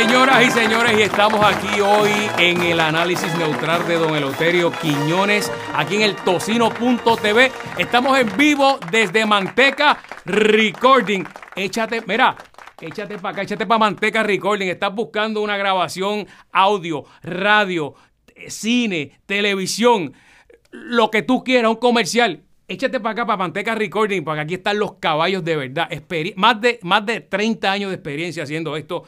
Señoras y señores, y estamos aquí hoy en el análisis neutral de Don Eloterio Quiñones, aquí en el tocino.tv. Estamos en vivo desde Manteca Recording. Échate, mira, échate para acá, échate para Manteca Recording. Estás buscando una grabación audio, radio, cine, televisión, lo que tú quieras, un comercial. Échate para acá, para Manteca Recording, porque aquí están los caballos de verdad. Más, de, más de 30 años de experiencia haciendo esto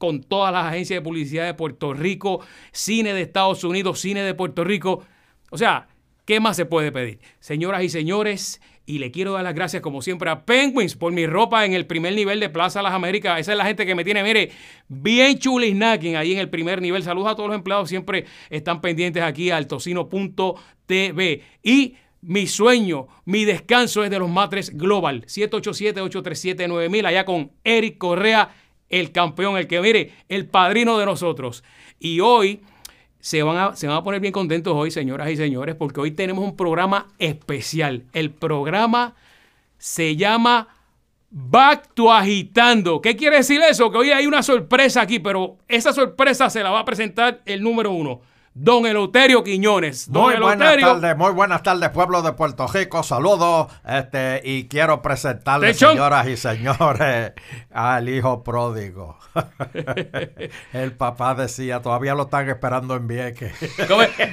con todas las agencias de publicidad de Puerto Rico, cine de Estados Unidos, cine de Puerto Rico. O sea, ¿qué más se puede pedir? Señoras y señores, y le quiero dar las gracias como siempre a Penguins por mi ropa en el primer nivel de Plaza Las Américas. Esa es la gente que me tiene, mire, bien chulisnacking ahí en el primer nivel. Saludos a todos los empleados, siempre están pendientes aquí al tocino.tv. Y mi sueño, mi descanso es de los Matres Global. 787-837-9000, allá con Eric Correa, el campeón, el que mire, el padrino de nosotros. Y hoy se van, a, se van a poner bien contentos hoy, señoras y señores, porque hoy tenemos un programa especial. El programa se llama Back to Agitando. ¿Qué quiere decir eso? Que hoy hay una sorpresa aquí, pero esa sorpresa se la va a presentar el número uno, Don Eloterio Quiñones. Don Muy buenas tardes, muy buenas tardes, pueblo de Puerto Rico. Saludos, este, y quiero presentarles, señoras y señores, al hijo pródigo. El papá decía, todavía lo están esperando en Vieques.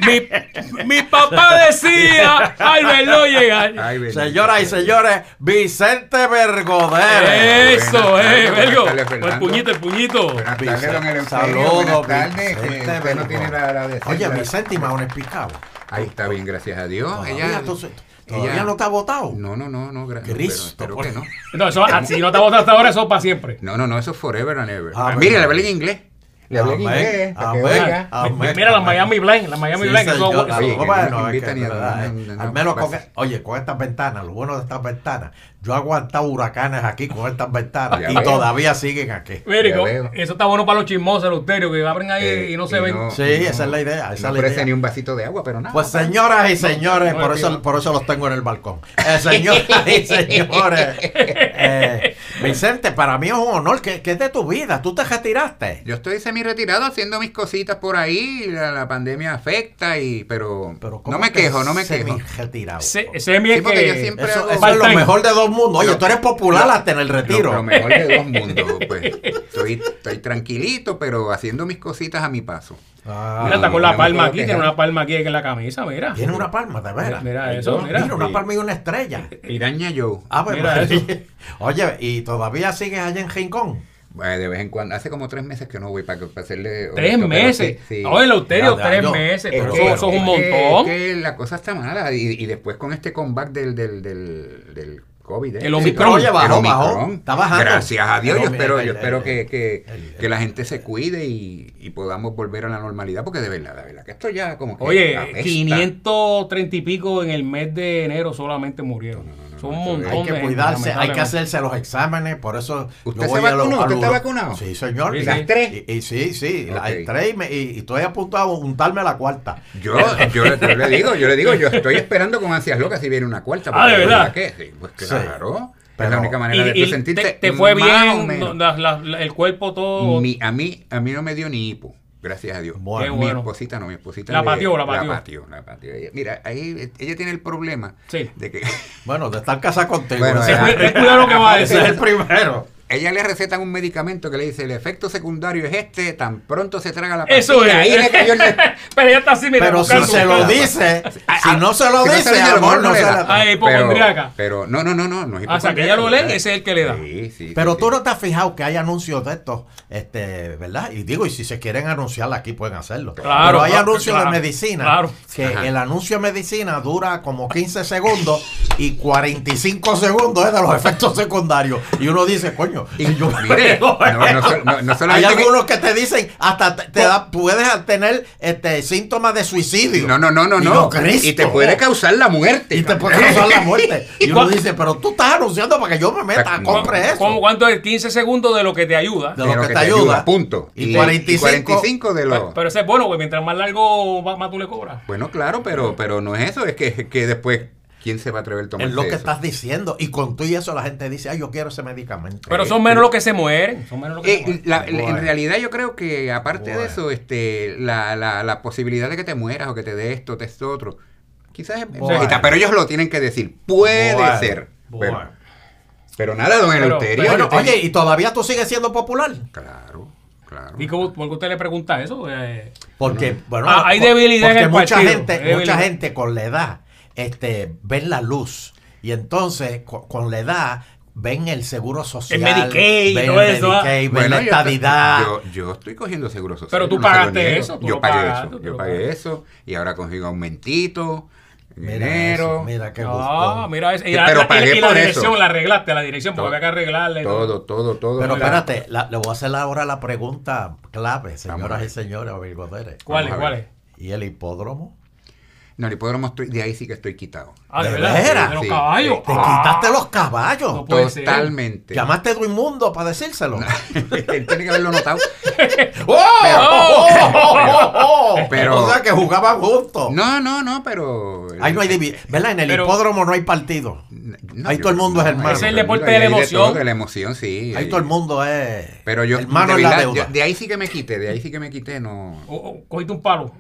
Mi, mi papá decía al verlo llegar. Ay. Señoras y señores, Vicente Vergodere. Eso, eh, Vergo. El puñito, el puñito. Buenas Vicente, tardes, don Eleuterio. saludos, Vicente usted no tiene la, la Oye, Vicente y Mahones Picado. Ahí está bien, gracias a Dios. Todavía, Ella, tú- todavía ella- no ha votado. No, no, no, no. gra- no, Cristo, pero por- espero que no. No, eso, ah, si no te votas hasta ahora, eso es para siempre. No, no, no, eso es forever and ever. Ah, mire, bueno. le hablé en inglés. Le hablé en inglés. para que amén, oiga. Mira las Miami Blend, las Miami eso- es no, al menos con, pasa. oye, con estas ventanas, lo bueno de estas ventanas, yo he aguantado huracanes aquí con estas ventanas Ya y veo. todavía siguen aquí. Mire, Ya co- veo. eso está bueno para los chismosos, Euterio, que abren ahí Eh, y no se y ven. no- Sí, esa es la idea, esa es no la ofrece idea. ni un vasito de agua, pero nada. Pues señoras y señores, No, por eso, por eso los tengo en el balcón. Eh, señoras y señores, eh, Vicente, para mí es un honor que, que es de tu vida. Tú te retiraste. Yo estoy semi retirado haciendo mis cositas por ahí, la, la pandemia afecta y pero, Pero ¿cómo no me que quejo, no me quejo. semi-retirado? Se, semi es Sí, porque yo que. siempre Eso, hago- eso es lo mejor de dos mundos. Oye, tú eres popular lo- hasta en el retiro. Lo, lo mejor de dos mundos, pues. Estoy, estoy tranquilito, pero haciendo mis cositas a mi paso. Ah, Mira, está con no la palma aquí, tiene una palma aquí en la camisa, mira. Tiene una palma, de veras. Mira eso, mira. Mira, una palma y una estrella. Iraña Joe. Ah, pues, Mira María. eso. Oye, ¿y todavía sigues allá en Rincón? Eh, de vez en cuando, hace como tres meses que no voy para, para hacerle. Tres meses. sí, sí. Euterio, ya, tres yo- meses. Es Pero que- eso, eso es un que- montón. es que la cosa está mala. Y, y después con este comeback del, del, del, del COVID. ¿eh? El Omicron. oye, bajó, bajó. Está bajando. Gracias a Dios. Yo espero, yo espero que, que, el- que la gente se cuide y, y podamos volver a la normalidad. Porque de verdad, de verdad, que esto ya como que. Oye, apesta. 530 y pico en el mes de enero solamente murieron. No, no, Son un eso es- montón Hay de que gente, cuidarse, hay que hacerse los exámenes, por eso... ¿Usted yo se voy a vacunó? a ¿Usted está vacunado? Sí, señor. Sí, Y- ¿Las tres? Y, y sí, sí, las Ok. tres y, me- y- y estoy a punto de untarme la cuarta. Yo, yo, yo le digo, yo le digo, yo estoy esperando con ansias locas si viene una cuarta. Ah, ¿de verdad? ¿qué? Sí, pues Sí. claro. es Pero- la única manera de tú y sentirte te, te fue más o bien, menos. la- la- la- el cuerpo todo. Mi- a mí a mí no me dio ni hipo, gracias a Dios. Bueno. Mi bueno. esposita no, mi esposita La pateó, la pateó. La pateó, mira, ahí ella tiene el problema Sí. de que Bueno, de estar casada contigo. Bueno, es- cuidado lo que va a ese es decir. el primero. Ella le recetan un medicamento que le dice el efecto secundario es este, tan pronto se traga la Eso pastilla, es. Ahí le cayó el- Pero ella está así, mira. Pero si se lo dice, Ah, si no se lo si no se dice, lo dice, a lo amor, mejor no se le la... da. Ah, es hipocondriaca. Pero, no, no, no, no, no es Ah, que ella lo lee, ese es el que le da. Sí, sí, Pero sí, tú sí. no te has fijado que hay anuncios de estos, este, ¿verdad? Y digo, y si se quieren anunciar aquí pueden hacerlo. Claro, Pero hay anuncios claro, de medicina claro. que Ajá. el anuncio de medicina dura como 15 segundos y 45 segundos es de los efectos secundarios. Y uno dice, coño, y yo Mire, no, no, sol- no, no hay que- algunos que te dicen hasta te, te da, puedes tener este síntomas de suicidio. No, no, no, no, Y no. Cristo. Y te puede causar la muerte. y te puede causar la muerte. Y uno ¿Cuál- dice, pero tú estás anunciando para que yo me meta, compre eso. ¿Cómo, ¿Cuánto es? 15 segundos de lo que te ayuda. De lo que te ayuda. Punto. Y 45 45 de lo. pero ese es bueno, porque mientras más largo, más, más tú le cobras. Bueno, claro, pero, pero no es eso. Es que, que después ¿Quién se va a atrever a tomar Es lo que eso? estás diciendo. Y con tú y eso la gente dice, ay, yo quiero ese medicamento. Pero son menos los que se mueren. Son menos los que se Eh, mueren. la- la- Bueno. En realidad yo creo que aparte Bueno. de eso, este, la, la, la posibilidad de que te mueras o que te dé esto, te esto, otro, quizás es Bueno. bajita, pero ellos lo tienen que decir. Puede ser. Pero, pero nada, don Eleuterio. Bueno, oye, ¿y todavía tú sigues siendo popular? Claro, claro. ¿Y cómo, por qué usted le pregunta eso? Eh, Porque, bueno, Ah, hay debilidad en porque el mucha partido, gente, mucha gente con la edad, este, ven la luz y entonces co- con, la edad ven el seguro social, Medicaid y ven todo el eso, ¿ah? Medicaid, ven Bueno, la yo, estoy- estadidad. yo, yo estoy cogiendo seguro social. Pero tú no pagaste eso, tú Yo pagué pagaste, eso. Yo pagué pagaste. eso. Y ahora consigo aumentito. En Mira mira, eso. y, Que- la, pero la- y pagué la por dirección, eso. la arreglaste, la dirección, porque había que arreglarle. Todo, todo, todo. Pero espérate, la- le voy a hacer ahora la pregunta clave, señoras y señores. ¿Cuál es? ¿Cuál es? ¿Y el hipódromo? No, el hipódromo estoy, de ahí sí que estoy quitado. Ah, de ¿De verdad. De los Sí. caballos. Te Ah. quitaste los caballos. No puede ser. Totalmente. Llamaste a Edwin Mundo para decírselo. Él tiene que haberlo notado. ¡Oh! Pero- pero- o sea que jugaban juntos. No, no, no, pero. Ahí no hay ¿Verdad? En el Pero- hipódromo no hay partido. No, Ahí yo- todo el mundo es hermano. Es el deporte de la emoción. todo, de la emoción, sí. Ahí todo el mundo es Pero yo, hermano de en la verdad, deuda. yo- de ahí sí que me quité, de ahí sí que me quité, no. O- o- Cogiste un palo.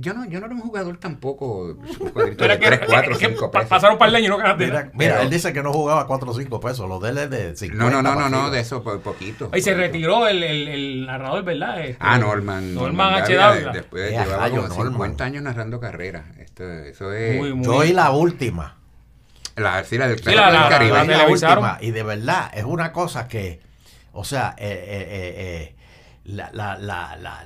Yo no, yo no era un jugador tampoco. cuadrito de que- 3, 4, que 5 pa- pesos. Pasaron para el leño y no ganaste. Mira, mira, Pero- él dice que no jugaba 4 o 5 pesos. Los de él es de 50. No, no, no, no, no, de eso po- poquito. Ahí se retiró el, el, el narrador, ¿verdad? Este, Ah, Norman. Norman H. Dávila, de- Después Eh, llevaba rayo, como Norman. 50 años narrando carreras. Esto, eso es. Muy, muy- Yo y la última. La, sí, la del Sí, la- la- Caribe. La y la última. Y de verdad, es una cosa que, o sea, eh, eh, eh, eh, la, la, la, la,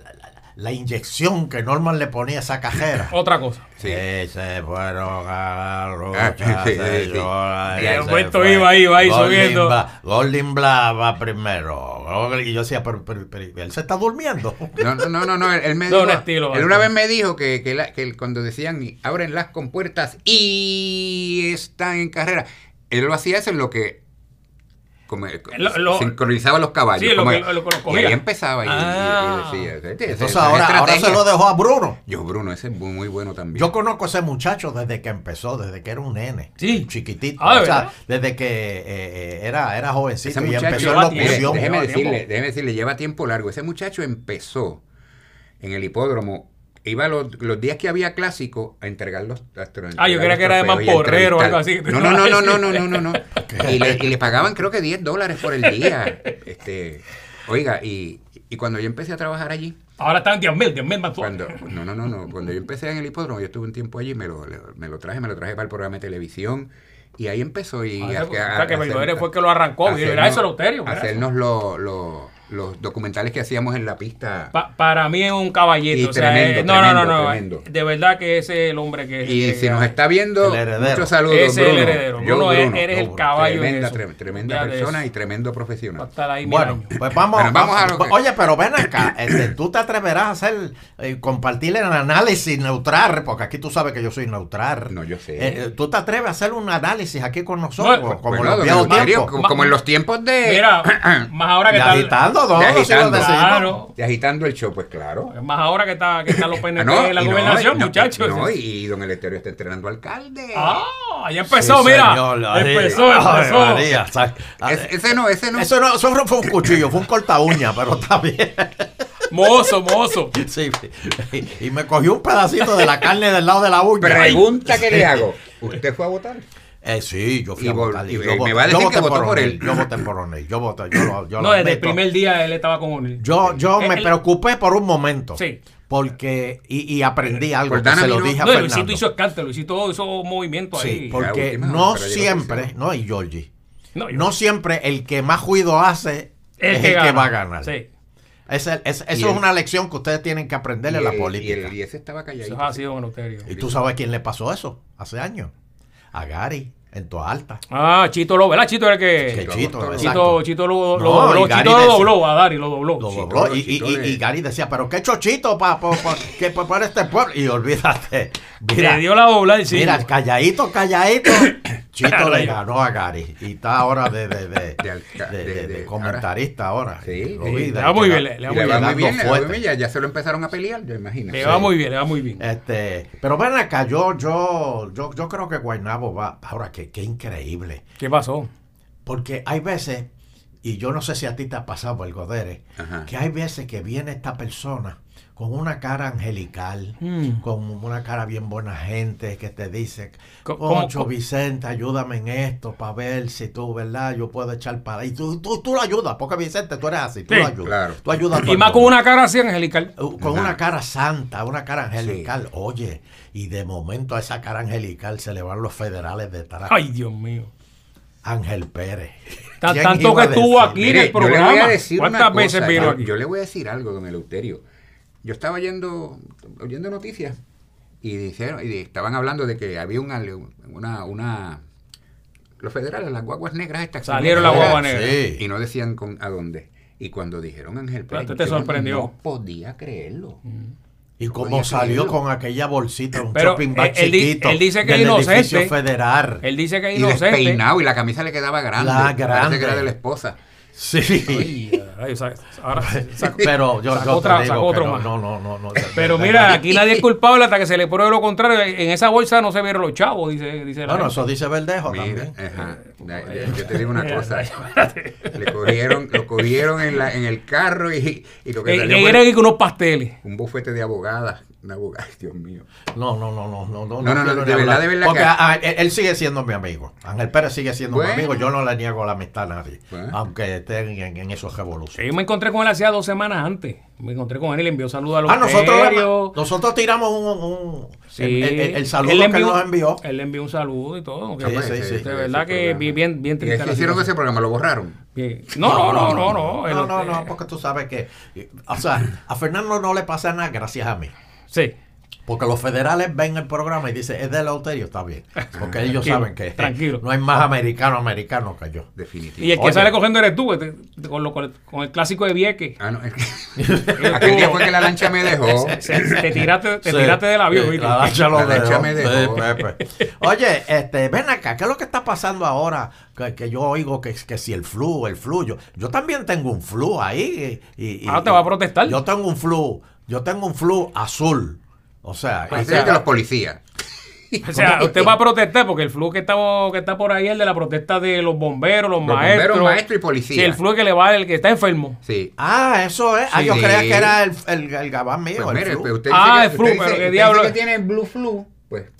la, inyección que Norman le ponía a esa cajera. Otra cosa. Sí. Que se fueron a la Ah, lucha, sí, sí, sí. y El puesto iba, iba ahí Golding subiendo. Bla- Golding Bla va primero. Y yo decía, pero, pero, pero, él se está durmiendo. No, no, no, no, no, él, me dijo, estilo, él una vez me dijo que, que, la- que cuando decían abren las compuertas y están en carrera, él lo hacía eso en lo que como, Lo- lo- sincronizaba los caballos. Sí, como- lo- y ahí empezaba y, y- y Ah. decía. "Este- ese- Entonces esa es ahora, ahora se estrategia". lo dejó a Bruno. Yo, Bruno, ese es muy, muy bueno también. Yo conozco a ese muchacho desde que empezó, desde que era un nene. Sí. Chiquitito. Ah, desde que eh, eh, era, era jovencito ese y empezó en locución. déjeme, decirle, déjeme decirle, lleva tiempo largo. Ese muchacho empezó en el hipódromo. Iba los, los días que había clásico a entregar los astro- Ah, yo creía los que era de y mamporrero o algo así No, no, no, no, no, no, no, no, no. Y le, y le pagaban creo que 10 dólares por el día. Este, oiga, y, y cuando yo empecé a trabajar allí, Ahora están 10 mil, 10 mil más. cuando, no, no, no, no, cuando yo empecé en el hipódromo, yo estuve un tiempo allí, me lo, me lo traje, me lo traje para el programa de televisión. Y ahí empezó y Ah, a- o sea, a- o sea, que a hacer- Belvedere fue que lo arrancó. hacernos- eso, Eleuterio. mira eso. Hacernos lo- lo- los documentales que hacíamos en la pista. Pa- para mí es un caballito. Y o sea, tremendo, eh, no, no, tremendo, no, no. tremendo. De verdad que ese es el hombre que. y que- si nos está viendo, muchos saludos, Ese es el Bruno. heredero. Yo, Bruno, Bruno. eres el Bruno. caballo. en Tremenda, eso. de persona eso. y tremendo Va a profesional. estar ahí mil Bueno, años. pues vamos, Bueno, vamos a lo que- Oye, pero ven acá, este, tú te atreverás a hacer, eh, compartir el análisis neutral, porque aquí tú sabes que yo soy neutral. No, yo sé. Eh, tú te atreves a hacer un análisis aquí con nosotros, como Bueno, los tiempos. como, como en los tiempos de, Mira, más ahora que De está. agitando. Claro. de agitando el show, pues claro. Más ahora que está, que están los PNP Ah, no, en la gobernación, no, muchachos. No, y, don Eleuterio está entrenando alcalde. Ah, ya empezó, Sí, mira. señor, empezó, Ay, empezó. María, sa- Es- ese no, ese no. Eso no, eso no fue un cuchillo, fue un corta uña, pero está bien. Mozo, mozo. Sí, y, y me cogió un pedacito de la carne del lado de la uña. Pregunta que le hago. ¿Usted fue a votar? Eh, sí, yo fui Y a votar. y yo me voté- va a yo decir que voté votó por él. Yo voté por O'Neill. Yo voté, yo yo No, desde el primer día él estaba con O'Neill. Yo, yo me Él- preocupé por un momento. Sí. Porque, y, y aprendí algo que se lo dije a No, y Fernando. Luisito hizo escante, Luisito hizo movimiento Sí, ahí. porque última, no siempre, no, y Georgie, No, yo- no siempre el que más juido hace El es que el que va a ganar. Sí. Y eso es una lección que ustedes tienen que aprenderle Y a la política. Y, el, y ese estaba Eso calladito. es así, don. ¿Y tú sabes quién le pasó eso hace años? A Gary, en Toa Alta. Ah, Chito lo, ¿verdad? Chito era el Que que. Chito, Chito, Chito, Chito, lo, lo No, dobló. Chito lo decía- dobló a Dari, lo dobló. Lo dobló y, y- Chito y- Gary decía, pero qué chochito para que pa- para este pueblo. Y olvídate, mira, Le dio la dobla y sí. mira, calladito, calladito. Chito le ganó a Gary y está ahora de, de, de, De alca- de- de- de- de de- comentarista ahora. Sí, Lo vi, Le va muy que- bien, le- va le muy va bien. muy bien, le va muy bien, ya, ya se lo empezaron a pelear, yo imagino. Le va muy bien, le va muy bien. Este, pero ven acá, yo, yo, yo, yo creo que Guaynabo va. Ahora, qué, qué increíble. ¿Qué pasó? Porque hay veces, y yo no sé si a ti te ha pasado el Godere, Ajá. que hay veces que viene esta persona con una cara angelical, Mm. con una cara bien buena gente, que te dice, Concho co- Vicente, ayúdame en esto para ver si tú, ¿verdad? Yo puedo echar para ahí. Y tú, tú, tú lo ayudas, porque Vicente, tú eres así, tú Sí, lo ayudas. claro. Tú ayudas Y más con una cara así angelical. Uh, Con una cara santa, una cara angelical. Oye, y de momento a esa cara angelical se le van los federales detrás. Ay, Dios mío. Ángel Pérez. Tan- ¿Quién tanto que estuvo aquí en el programa. ¿Cuántas veces vino yo- aquí? Yo le voy a decir algo, don Eleuterio. Yo estaba yendo, oyendo noticias y dijeron, y estaban hablando de que había una, una, una los federales, las guaguas negras estas. que Salieron las guaguas negras. Sí. Y no decían con, a dónde. Y cuando dijeron Ángel Pérez, Te- sorprendió. no podía creerlo. Y Podía como salió creerlo. con aquella bolsita, un Pero, shopping bag eh, él chiquito él dice que del es inocente. edificio federal. Él dice que es Y inocente. despeinado y la camisa le quedaba grande. La Parece grande. que era de la esposa. Sí. Ay, ay, sa- ahora sacó- Pero yo, te otra- digo otro más. no, no, no, no. Pero mira, aquí nadie es culpable hasta que se le pruebe lo contrario. En esa bolsa no se vieron los chavos, dice, dice la Bueno, gente. eso dice Verdejo Mira, también. ajá. Ya- ya- Yo te digo una cosa. Le cogieron, lo cogieron en, la, en el carro y, y lo que Eh, salió fue eran unos pasteles. un bufete de abogadas. Una abogada, Dios mío. No, no, no, no, no, no. No, no, no, de verdad, de verdad Porque que- ah, él, él sigue siendo mi amigo. Ángel Pérez sigue siendo Bueno. mi amigo. Yo no le niego la amistad a nadie. Bueno. Aunque estén en, en esos Sí, revoluciones. Yo me encontré con él hacía dos semanas antes. Me encontré con él y le envió saludos a los Ah, nosotros, nosotros tiramos un, un- Sí. el, el- el Él saludo le que él nos envió. Él le envió un saludo y todo. Sí, que- sí, sí. De verdad que bien, bien, bien ¿Y triste. es la que hicieron ese programa? ¿Lo borraron? Bien. No, no, no, no, no. No, no, no, porque tú sabes que. O sea, a Fernando no le pasa nada gracias a mí. Sí. Porque los federales ven el programa y dicen, es de Lauterio, está bien. Porque ellos Tranquilo, saben que tranquilo. no hay más americano americano que yo. Definitivamente. Y el que Oye. sale cogiendo eres tú, este, con, lo- con el, con el clásico de Vieques. Ah, no, es que- Aquel día fue que la lancha me dejó. Se- te tiraste, te Sí, tiraste del avión. sí, la lancha lo La lancha dejó. me dejó. Sí, Pepe. Oye, este, ven acá, ¿qué es lo que está pasando ahora? Que, que yo oigo que, que si el flu, el flu, yo, yo también tengo un flu ahí. Y, y- Ah, te va a protestar. Yo tengo un flu, yo tengo un flu azul. O sea, Ese o es de los policías. O sea, usted va a protestar porque el flu que está, que está por ahí es el de la protesta de los bomberos, los, Los maestros. bomberos, maestros y policías. Sí, el flu que le va el que está enfermo. Sí. Ah, eso es. Ah, Sí. yo creía que era el, el, el gabán mío. Pues el mire, flu. pues usted Ah, dice el que, flu, usted pero dice- qué usted diablo dice es. que tiene blue flu.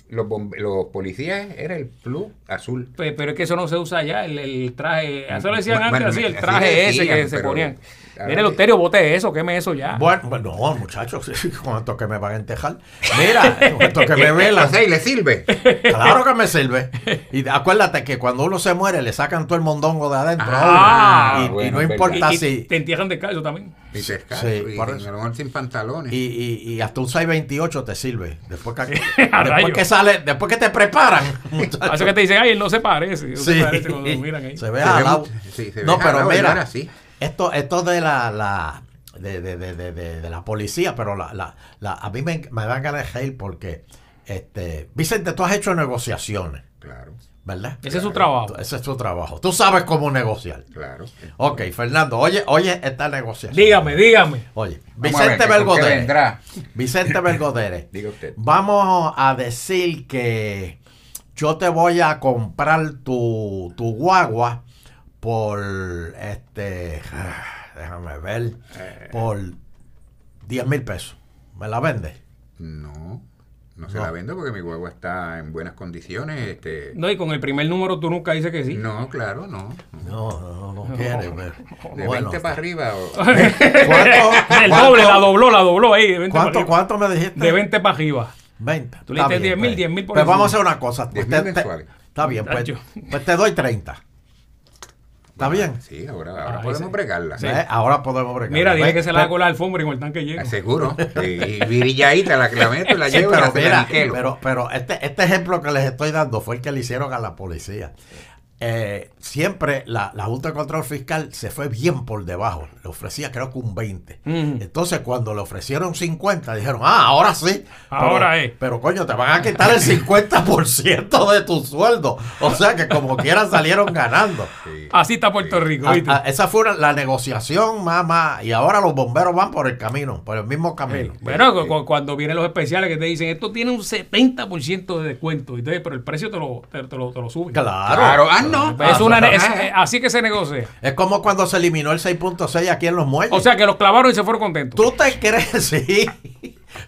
Pues los, los policías era el flu azul. Pe- Pero es que eso no se usa ya, el, el traje. Eso le decían antes así, el así traje ese que se ponían. que- Loterio, bote eso, queme eso ya. Bueno, bueno, no, muchachos, con esto que me van a entejar. Mira, con esto que me velan. Y le sirve. Claro que me sirve. Y acuérdate que cuando uno se muere le sacan todo el mondongo de adentro. Ah, y, no importa y, y si. te entierran descalzo también. Y te descalzo, Sí, y a eso. sin pantalones. Y, y- y hasta un 628 te sirve. Después que, A después que sale, después que te preparan. Hace que te dicen, ay, él no se parece. No Sí. se parece cuando lo miran ahí. Se ve jalado. mu- sí, se ve No, pero mira, así. esto, esto de la, la de, de, de, de, de- de la policía, pero la, la, la- a mí me, me dan ganas de reír porque, este, Vicente, tú has hecho negociaciones, Claro, ¿verdad? Ese es su trabajo. Ese es tu trabajo. Tú sabes cómo negociar. claro. Ok, Fernando, oye, oye esta negociación. Dígame, dígame. Oye, Vicente ¿con qué Belgodere. vendrá? Vicente Belgodere. Diga usted. Vamos a decir que yo te voy a comprar tu, tu guagua por este déjame ver por 10 mil pesos. ¿Me la vendes? No, no se No. la vendo porque mi guagua está en buenas condiciones. Este, No, y con el primer número tú nunca dices que sí. no, claro, no. No, no, no, no quiere. pero- De bueno. 20 para arriba. o- ¿Cuánto, el cuánto- doble, la dobló, la dobló ahí. De 20 para ¿Cuánto, arriba. cuánto me dijiste? De 20 para arriba. 20. Tú le diste bien, 10.000, pues. 10.000 por Pues encima. vamos a hacer una cosa. Pues 10.000 te- te- mensuales. está bien, pues, pues te doy 30. ¿Está Bueno, bien? Sí, ahora, ahora Ah, podemos bregarla. Sí. ¿Eh? Ahora podemos bregar. Mira, dile que se la con la alfombra y con el tanque lleno. Ah, Seguro. Y virilladita la que la meto y la Sí, llevo y pero la mira, pero, pero este, este ejemplo que les estoy dando fue el que le hicieron a la policía. Eh, siempre la, la Junta de Control Fiscal se fue bien por debajo. Le ofrecía creo que un 20. Mm. Entonces cuando le ofrecieron 50, dijeron, ah, ahora sí. Ahora pero, es. Pero coño, te van a quitar el 50% de tu sueldo. O sea que como quiera salieron ganando. Sí. Así está Puerto Rico, Ah, ah, esa fue la negociación más, más. Y ahora los bomberos van por el camino, por el mismo camino. Sí. Bueno, cu- cu- cuando vienen los especiales que te dicen esto tiene un 70% de descuento, entonces, pero el precio te lo, te, te lo, te lo suben. Claro. Claro, ah, no. Es una, Ah, es- ah, eh, así que se negocia. Es como cuando se eliminó el 6.6 aquí en los muelles. O sea que los clavaron y se fueron contentos. ¿Tú te crees? Sí.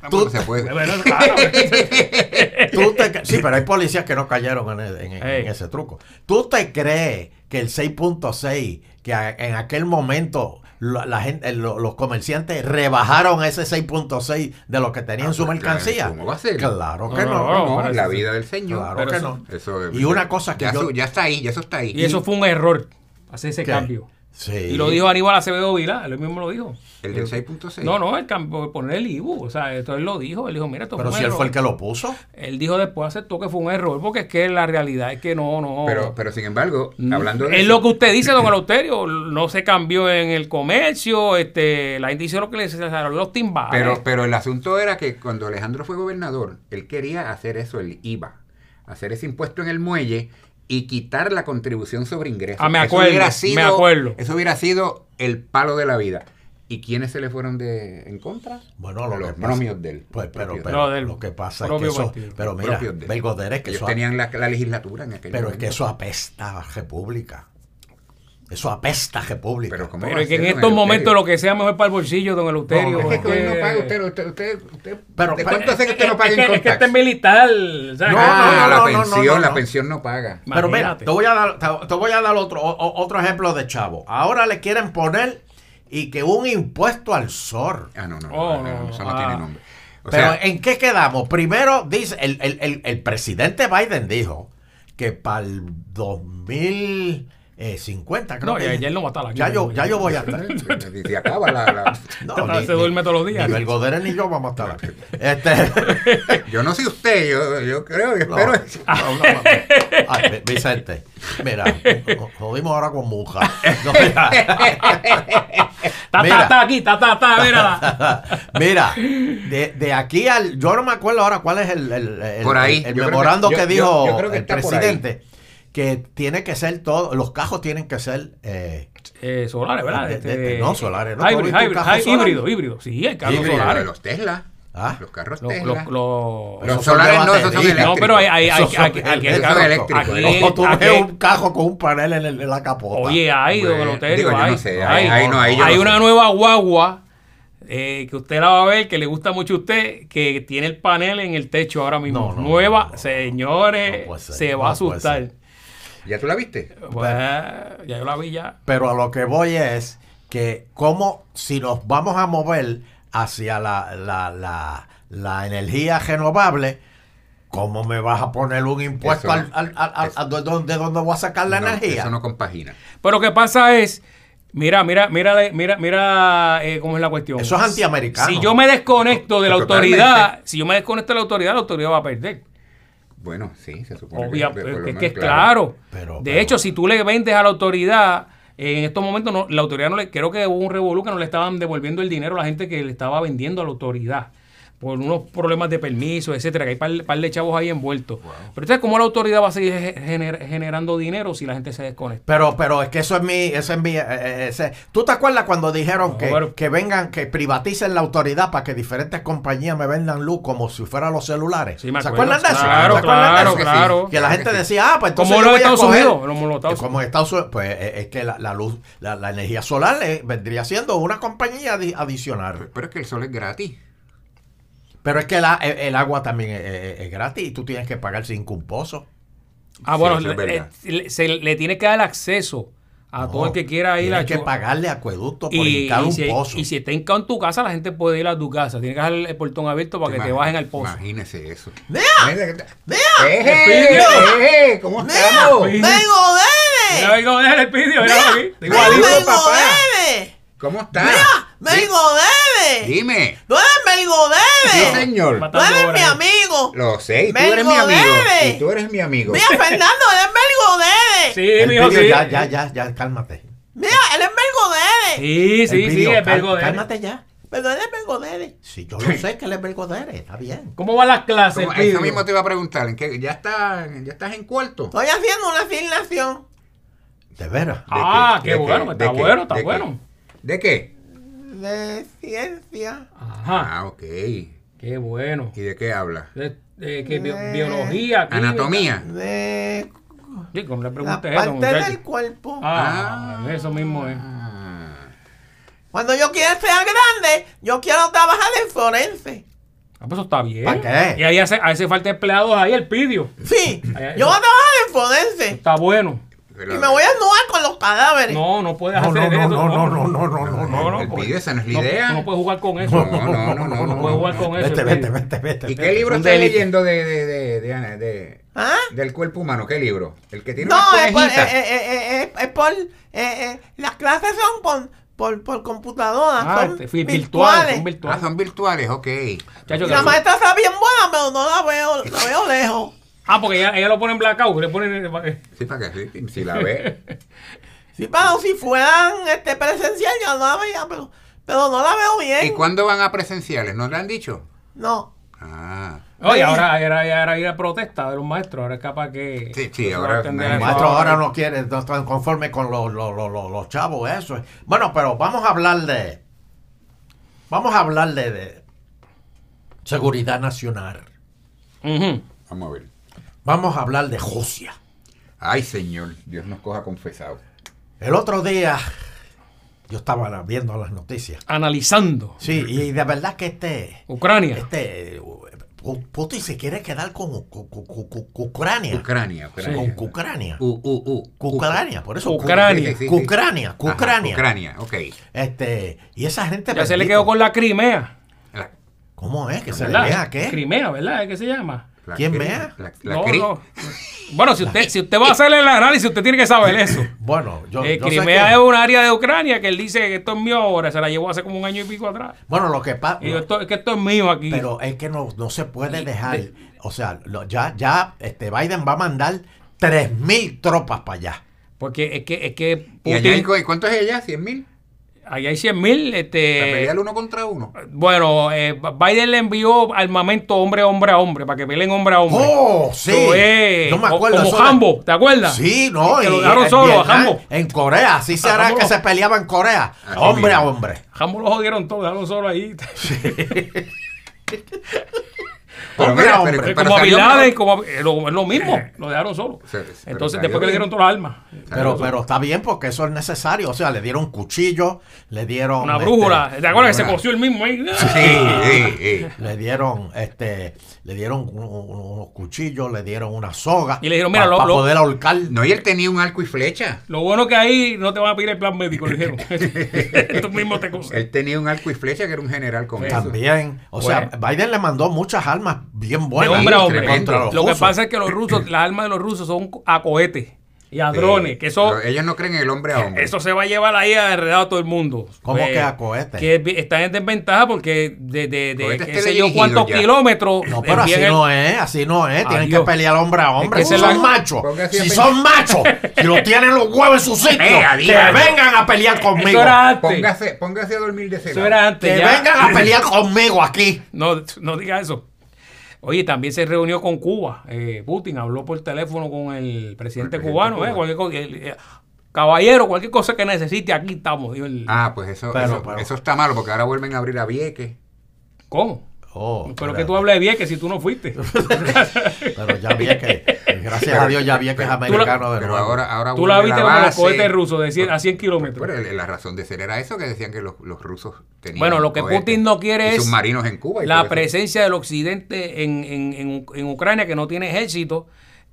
ah, Tú, se puede. Bueno, claro. tú te cre- sí, pero hay policías que no cayeron en, ese truco. ¿Tú te crees que el 6.6, que a- en aquel momento lo- la gente, lo- los comerciantes rebajaron ese 6.6 de lo que tenían Ah, su pues, mercancía? ¿cómo va a ser? Claro que No, no. no, No, la eso- vida del Señor. Claro pero que eso- no. Eso, Y una cosa que ya, yo- ya está ahí, ya eso está ahí. Y eso fue un error, hacer ese ¿Qué? cambio. Sí. Y lo dijo Aníbal Acevedo Vila, él mismo lo dijo. El del 6.6. No, no, el cambio, poner el IBU. O sea, esto él lo dijo. Él dijo, mira, esto Pero fue si un él fue el que lo puso. Él dijo después, aceptó que fue un error, porque es que la realidad es que no, no. Pero, pero sin embargo, hablando de es eso- lo que usted dice, don Eleuterio. No se cambió en el comercio. este La gente hizo lo que le salió los timbales. Pero, pero el asunto era que cuando Alejandro fue gobernador, él quería hacer eso, el IVA, hacer ese impuesto en el muelle y quitar la contribución sobre ingresos. Ah, me Eso acuerdo, hubiera me acuerdo. Eso hubiera sido el palo de la vida. ¿Y quiénes se le fueron de en contra? Bueno, lo los que pasa- propios de él. Pues, pero, propios pero No, del lo que pasa es que eso. partido. Pero mira, propios de él. Belgoder es que Ellos eso. tenían la, la legislatura en aquel Pero es momento. que eso apesta a República. Eso apesta a República. Pero ¿cómo Pero que en estos momentos lo que sea mejor para el bolsillo, don Eleuterio. No, Es que es hoy no que- paga usted, usted, usted, usted Pero- ¿de cuánto hace que usted no paga es que, income es que este es militar. ¿sabes? No, ah, no, la no, no, pensión, no, no. la pensión no paga. Pero mira, te voy a dar, te, te voy a dar otro, o- otro ejemplo de chavo. Ahora le quieren poner y que un impuesto al sol. Ah, no, no, Oh, no, no, eso no ah. tiene nombre. O Pero sea, ¿en qué quedamos? Primero dice, el, el- el- el presidente Biden dijo que para el 2050, creo No, que ya, ya él no va a estar aquí. ya yo, ya yo voy a estar. si se acaba la, la- No, Se duerme todos los días. Ni Belgodere ni yo vamos a estar aquí. Este, Yo no sé usted, yo, yo creo y no, espero. no, no, no. Ay, Vi- Vicente, mira, jodimos ahora con Muja. No, mira. Ta, ta, ta, aquí, ta, ta, ta, mira. Mira, de, de aquí al. Yo no me acuerdo ahora cuál es el, el, el- Por ahí. el Yo que- memorando que, yo- yo- dijo yo creo que el está por ahí. Que tiene que ser todo. Los cajos tienen que ser. eh, Eh, solares, ¿verdad? De- de- de- no, solares, ¿no? ¿Tú has Hybrid, hybrid, carro hy- solar? híbrido, híbrido. Sí, hay carros Híbrido, solares. los Tesla, ¿Ah? los carros Los- Tesla. los- solares no, esos son eléctricos. No, pero hay, hay, hay, son aquí, aquí, eléctricos. hay carros- eléctricos, aquí- ¿eh? O tú aquí- ves un cajo con un panel en, el- en la capota. Oye, hay, don no hay. sé, hay, no, una sé. nueva guagua eh, que usted la va a ver, que le gusta mucho a usted, que tiene el panel en el techo ahora mismo. No, no, nueva, no, no. señores, ser, se va a asustar. ¿Ya tú la viste? Pues, ya yo la vi ya. Pero a lo que voy es que como si nos vamos a mover hacia la, la, la, la energía renovable, ¿cómo me vas a poner un impuesto Eso- al, al, al- al- eso- a de dónde, de dónde voy a sacar la No, energía? Eso no compagina. Pero lo que pasa es, mira, mira, mira, mira, mira eh, cómo es la cuestión. Eso es antiamericano. Si yo me desconecto de la Totalmente. autoridad, si yo me desconecto de la autoridad, la autoridad va a perder. Bueno, sí, se supone Obvia, que, es menos, que es claro. Pero- de pero- hecho, si tú le vendes a la autoridad, en estos momentos no, la autoridad no le, creo que hubo un revolú que no le estaban devolviendo el dinero a la gente que le estaba vendiendo a la autoridad. Por unos problemas de permiso, etcétera, que hay par, par de chavos ahí envueltos. Pero entonces, ¿cómo la autoridad va a seguir ge- gener- generando dinero si la gente se desconecta? Pero, pero es que eso es mi, ese es mi, eh, eh, ese- ¿Tú te acuerdas cuando dijeron No, que, pero- que vengan, que privaticen la autoridad para que diferentes compañías me vendan luz como si fueran los celulares? Sí, me ¿Se acuerdo. acuerdan de eso? Claro, ¿Se acuerdan de claro, eso? Que sí. claro. Que la gente decía, ah, pues entonces Como los a Estados coger- Unidos, como los Estados como en Estados Unidos, pues eh, es que la, la luz, la, la energía solar eh, vendría siendo una compañía adi- adicional. Pero es que el sol es gratis. Pero es que la- el, el agua también es, es- es gratis y tú tienes que pagar cinco un pozo. Ah, Sí, bueno, es le, se le tiene que dar acceso a No, todo el que quiera ir a Tienes que pagarle acueducto por y, hincar y un si, pozo. y si está hincado en tu casa, la gente puede ir a tu casa. Tiene que dejar el portón abierto para que te bajen al pozo. Imagínese eso. ¡Mira! ¡Mira! Espidio. ¡Eh! ¿Cómo estamos? ¡Vengo, debe! vengo, deja el pidio, igualito. vengo. papá. debe! ¿Cómo estás? ¡Mira! ¡Vengo, debe! Dime. ¡Tú eres Vengo, Sí, señor. ¡Tú eres mi amigo! Lo sé, y tú eres mi amigo. debe. Y tú eres mi amigo. ¡Mira, Fernando, eres Vengo, debe! Dede. Sí, El pidio, sí. ya, ya, ya, ya, cálmate. Mira, él es Belgo Dede. Sí, sí, sí, es cal- Belgo de él. Cálmate ya. Pero él es Belgo Dede. Sí, yo lo sé que él es Belgodere, está bien. ¿Cómo van las clases. Eso mismo te iba a preguntar. ¿en qué? ¿Ya, está, ¿Ya estás en cuarto? Estoy haciendo una asignación De veras. ¿De Ah, qué ¿De bueno, está bueno, está bueno. ¿De qué? De ciencia. Ajá, Ah, ok. qué bueno. ¿Y de qué habla? De, de- que bio- biología, química. Anatomía. De Sí, como le la pregunté eso, parte muchacho. del cuerpo. Ah, eso mismo es. Ah. Cuando yo quiera ser grande, yo quiero trabajar en forense. Ah, pues eso está bien. ¿Para qué? Y ahí hace, hace falta empleados ahí, el pidio. Sí, yo voy a trabajar en forense. Está bueno. Y me voy a desnudar con los cadáveres. No, no puedes hacer eso. No, no, no, no, no, no, no. El pues, esa no es la idea. No puedes jugar con eso. No, no, no, no. No puedes jugar con eso. Vete, vete, vete, vete. ¿Y qué libro estás leyendo de, de, de, ¿Ah? del cuerpo humano? ¿Qué libro? El que tiene No, es por, eh, eh, eh, es por las clases son por por, por computadora. Ah, son este, virtuales. Son virtuales. Ah, son virtuales, ok. Chacho, la maestra está bien buena, pero no la veo, la veo lejos. Ah, porque ella, ella lo pone en blackout. Le ponen. Sí, para que sí, si la ve. Sí, pero si fueran este presencial ya no la veía, pero, pero no la veo bien. ¿Y cuándo van a presenciales? ¿No le han dicho? No. Ah. Oye, ahora era, era, ir a protesta de los maestros. Ahora es capaz que. Sí, sí, ahora a atender el El eso maestro ahora. no quiere, no están conformes con los, los, los, los- los chavos, eso. es. Bueno, pero vamos a hablar de. Vamos a hablar de, de seguridad nacional. Ujú. Vamos a ver. Vamos a hablar de Rusia. Ay, Señor, Dios nos coja confesado. El otro día yo estaba viendo las noticias. Analizando. Sí, y de verdad que este. Ucrania. Este. Pu- Putin se quiere quedar con, con Ucrania. Ucrania, Con Ucrania. Ucrania. U, U, U. Ucrania, por eso. Ucrania. Ucrania, Ucrania. Ucrania, ok. Este, y esa gente. Ya se le quedó con la Crimea. ¿Cómo es? ¿Que se le vea qué? Crimea, ¿verdad? ¿Es que se llama? La ¿Quién cri- vea? La, la No, cri- no. Bueno, si usted, si usted va a hacer el análisis, usted tiene que saber eso. Bueno, yo, Eh, yo sé Crimea que- es un área de Ucrania que él dice que esto es mío ahora, se la llevó hace como un año y pico atrás. Bueno, lo que pasa. Y yo, esto, es que esto es mío aquí. Pero es que no, no se puede dejar. de- o sea, lo- ya, ya este Biden va a mandar 3.000 tropas para allá. Porque es que, es que ¿Y allá hay cuánto es ella? ¿100 allá hay 100 mil. ¿Para Este, pelear uno contra uno? bueno, eh, Biden le envió armamento hombre a hombre a hombre para que peleen hombre a hombre. ¡Oh, sí! Yo me acuerdo. Como Hambo, ¿te acuerdas? Sí, no. Que lo y dejaron en solo a Hambo. En Corea, así se A hará Hambo que lo- se peleaba en Corea. Hombre a hombre. Hambo lo jodieron todo, dejaron solo ahí. Pero Hombre mira, pero- pero como mejor. como es lo, mismo, lo dejaron solo. Entonces, después que le bien. dieron todas las armas. Pero, pero está bien porque eso es necesario. O sea, le dieron cuchillo, le dieron. Una este, brújula. ¿Te acuerdas que se coció el mismo ahí? Sí, sí, sí. Le dieron, este, le dieron un- un- unos cuchillos, le dieron una soga. Y le dijeron, mira, para lo- lo- poder ahorcar. No, y él tenía un arco y flecha. Lo bueno que ahí no te van a pedir el plan médico, le dijeron. Tú mismo te cosas. Él tenía un arco y flecha que era un general con eso. También. O sea, Biden le mandó muchas armas bien De buenas. hombre a hombre. contra los Lo que pasa es que los rusos, las armas de los rusos son a cohetes y a drones. Que eso, Pero ellos no creen en el hombre a hombre. eso se va a llevar ahí a enredado a todo el mundo. ¿Cómo Pues, que a cohetes? Que están en desventaja porque de, de, de Cohetes qué sé yo teledirigidos cuántos ya. kilómetros. No, pero así el- no es, así no es. Tienen Adiós. que pelear hombre a hombre. Es que si son la- machos, si son machos, si lo tienen los huevos en su sitio, Eh, que vengan a pelear conmigo. Eso era antes. Póngase, póngase a dormir de Eso era antes. Que ya. vengan a pelear conmigo aquí. No, no diga eso. Oye, también se reunió con Cuba. Eh, Putin habló por teléfono con el presidente El presidente cubano. eh, cualquier co- el- eh, caballero, cualquier cosa que necesite, aquí estamos. dijo el- Ah, pues eso, Pero, eso, pero- eso está malo porque ahora vuelven a abrir a Vieques. ¿Cómo? Oh, Pero que tú hables de Vieques si tú no fuiste. Pero ya vi que, gracias a Dios, ya vi que es americano de Pero nuevo. ahora, ahora tú la viste como los cohetes rusos de 100 a 100 kilómetros. Bueno, la razón de ser era eso que decían que los, los rusos tenían. Bueno, lo que Putin no quiere es submarinos en Cuba. y la presencia del occidente en, en- en- en Ucrania, que no tiene ejército.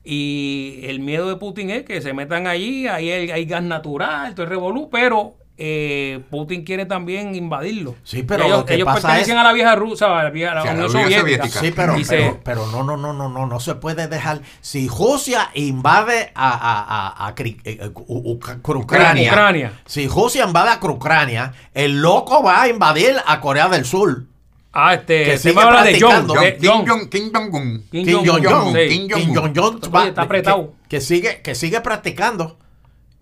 Y el miedo de Putin es que se metan allí, ahí hay, hay gas natural, todo es revolú, pero eh, Putin quiere también invadirlo. Sí, pero ellos, lo que ellos pasa pertenecen es- a la vieja Rusia, a la, vieja- a la a Unión Soviética. Soviética. Sí, pero, se- pero, pero no, no, no, no, no, no se puede dejar. Si Rusia invade a, a, a, a eh, eh, Ucrania, Ucrania. si Rusia invade a Ucrania, el loco va a invadir a Corea del Sur. Ah, este, Que se sigue habla de John, practicando. de Kim John. Jong- Kim Jong-un. Kim Kim Jong-un, Jong-un. Kim Kim Jong-un. Jong-un Oye, va- está apretado. que- que sigue, que sigue practicando.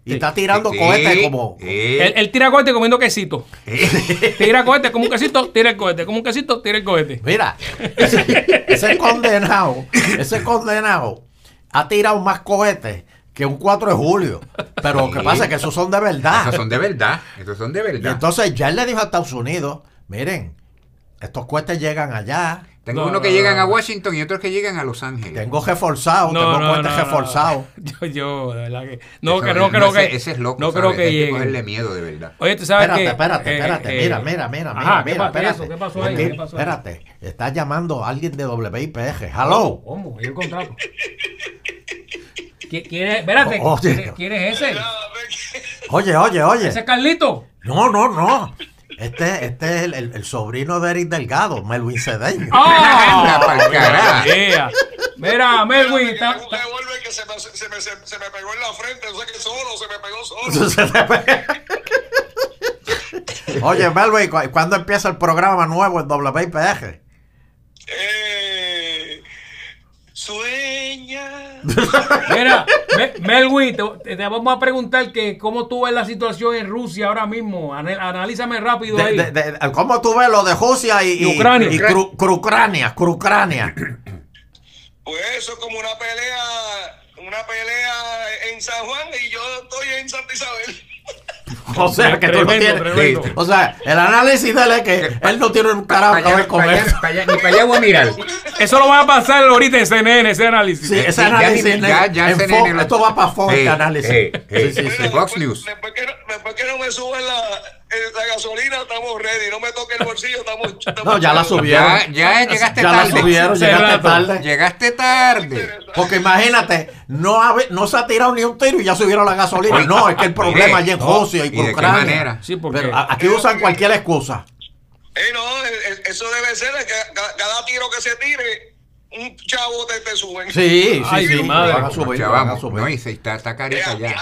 Y está tirando Sí, cohetes como. sí. Él, él tira cohete comiendo quesito. tira cohete como un quesito, tira el cohete. Como un quesito, tira el cohete. Mira, ese, ese condenado, ese condenado ha tirado más cohetes que un 4 de julio. Pero lo que pasa es que esos son de verdad. Esos son de verdad. Esos son de Y verdad. entonces ya él le dijo a Estados Unidos, miren, estos cohetes llegan allá. Tengo No, uno que no, llegan no. a Washington y otros que llegan a Los Ángeles. Tengo reforzado, tengo cohetes reforzados. Yo, yo, de verdad que. No, Eso que no creo ese, que. ese es loco. No creo que llegue. cogerle miedo, de verdad. Oye, tú sabes Espérate, que. espérate, eh, espérate. eh, mira, mira, mira, ajá, mira, ¿qué mira, espérate. ¿Qué pasó ahí? ¿Qué pasó ahí? espérate, está llamando a alguien de WIPG. Hello. ¿Cómo? ¿Y el contrato? ¿Qui- ¿Quién es? Espérate. Oye. ¿quién es- ¿Quién es ese? Oye, oye, oye. ¿Ese es Carlito? No, no, no. Este, este es el, el- el sobrino de Eric Delgado, Melvin Cedeño. ¡Ah! Yeah. Mira, un está- revólver que se me, se, me, se, me pegó en la frente, no sé qué solo, se me pegó solo. Oye, Melvin, ¿cu- ¿cuándo empieza el programa nuevo en WIPG? Eh, Mira, Me- Melwin, te, te vamos a preguntar que cómo tú ves la situación en Rusia ahora mismo. Anal- analízame rápido De- ahí. de- de- ¿Cómo tú ves lo de Rusia y, Y Ucrania. y Cru- Crucrania? Crucrania. Pues eso es como una pelea, una pelea en San Juan y yo estoy en Santa Isabel. O sea, que tú no tienes. tremendo. O sea, el análisis de él es que él no tiene un carajo que ver con eso. Ni para allá voy a mirar. Eso lo va a pasar ahorita en CNN, ese análisis. Sí, ese Sí, ya análisis ni- ya- ya en CNN Fox, lo- esto va para Fox, este análisis. sí, Sí, sí. Fox News. Después que, no, después que no me suben la, eh, la gasolina, estamos ready. No me toque el bolsillo, estamos. estamos No, ya la subieron. Ya, ya llegaste Ya la tarde. subieron, llegaste rato. tarde. Llegaste tarde. Porque imagínate, no, habe- no se ha tirado ni un tiro y ya subieron la gasolina. No, es que el problema allí en Rusia y ¿y de qué Ucrania. manera? Sí, porque Pero aquí usan cualquier excusa. Eh, no, eh, eh, eso debe ser que ca- cada tiro que se tire, un chavo te, te suben. Sí, sí, Ay, sí. mi madre. Van a subir, Ya van a vamos. subir. No, y se está, está carita ya.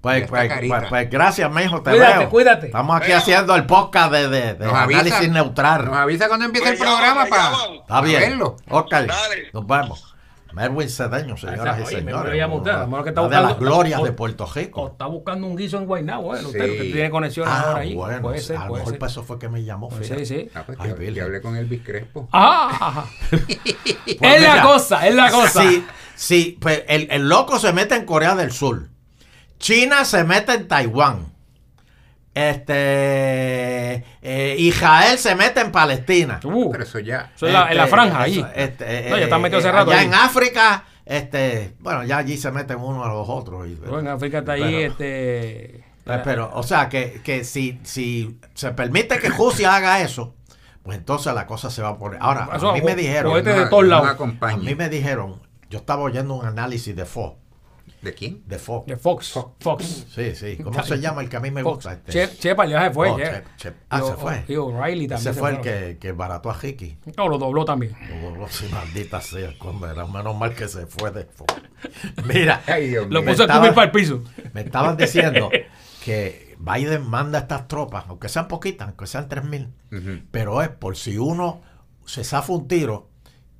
Pues, Ya pues, carita. pues, pues gracias, mijo, te Cuídate, veo. cuídate. Estamos aquí Venga. haciendo el podcast de, de, de Nos avisa, análisis neutral. Nos avisa cuando empiece el Me llaman, programa me para llaman. Está bien. verlo. Ok. Dale. Nos vemos. Merwin Cedeño, señoras y Oye, me señores. llama usted, a lo que está Una de las buscando- glorias o- de Puerto O Rico. está buscando un guiso en Guaynabo, ¿eh? Usted, Sí. usted tiene conexiones Ah, ahora ahí. bueno. puede ser, a lo mejor eso fue que me llamó. Pues sí, sí. Ah, pues, Ay, que- que hablé con Elvis Crespo. Ah. Pues es la mira, cosa, es la cosa. Sí, sí, pues el, el loco se mete en Corea del Sur. China se mete en Taiwán. Este eh, Israel se mete en Palestina. Uh, Pero eso ya. eso es la, en la Este, franja eso, ahí. este, No, ya están eh, metidos hace eh, rato allá ahí. en África, este, bueno, ya allí se meten unos a los otros. y- Pero en África está ahí, pero- este. Eh, Pero, o sea, que, que si, si se permite que Rusia haga eso, pues entonces la cosa se va a poner. Ahora, Eso, a mí me dijeron, cohetes No, de todos lados. a mí me dijeron, yo estaba oyendo un análisis de Fox, ¿De quién? de Fox. De Fox. Fox. Sí, sí. ¿Cómo se llama el que a mí me Fox. gusta? Este? Che, Chepa ya se fue. Oh, ya. Chep, Chep. Ah, Y se fue. Y O'Reilly también. Ese se fue el que, que barató a Ricky. No, lo dobló también. Oh, sí, maldita sea, cuando era menos mal que se fue de Fox. Mira, Ay, Dios Lo puso a para el piso. me estaban diciendo que Biden manda estas tropas, aunque sean poquitas, aunque sean 3.000, Ujú. pero es por si uno se zafa un tiro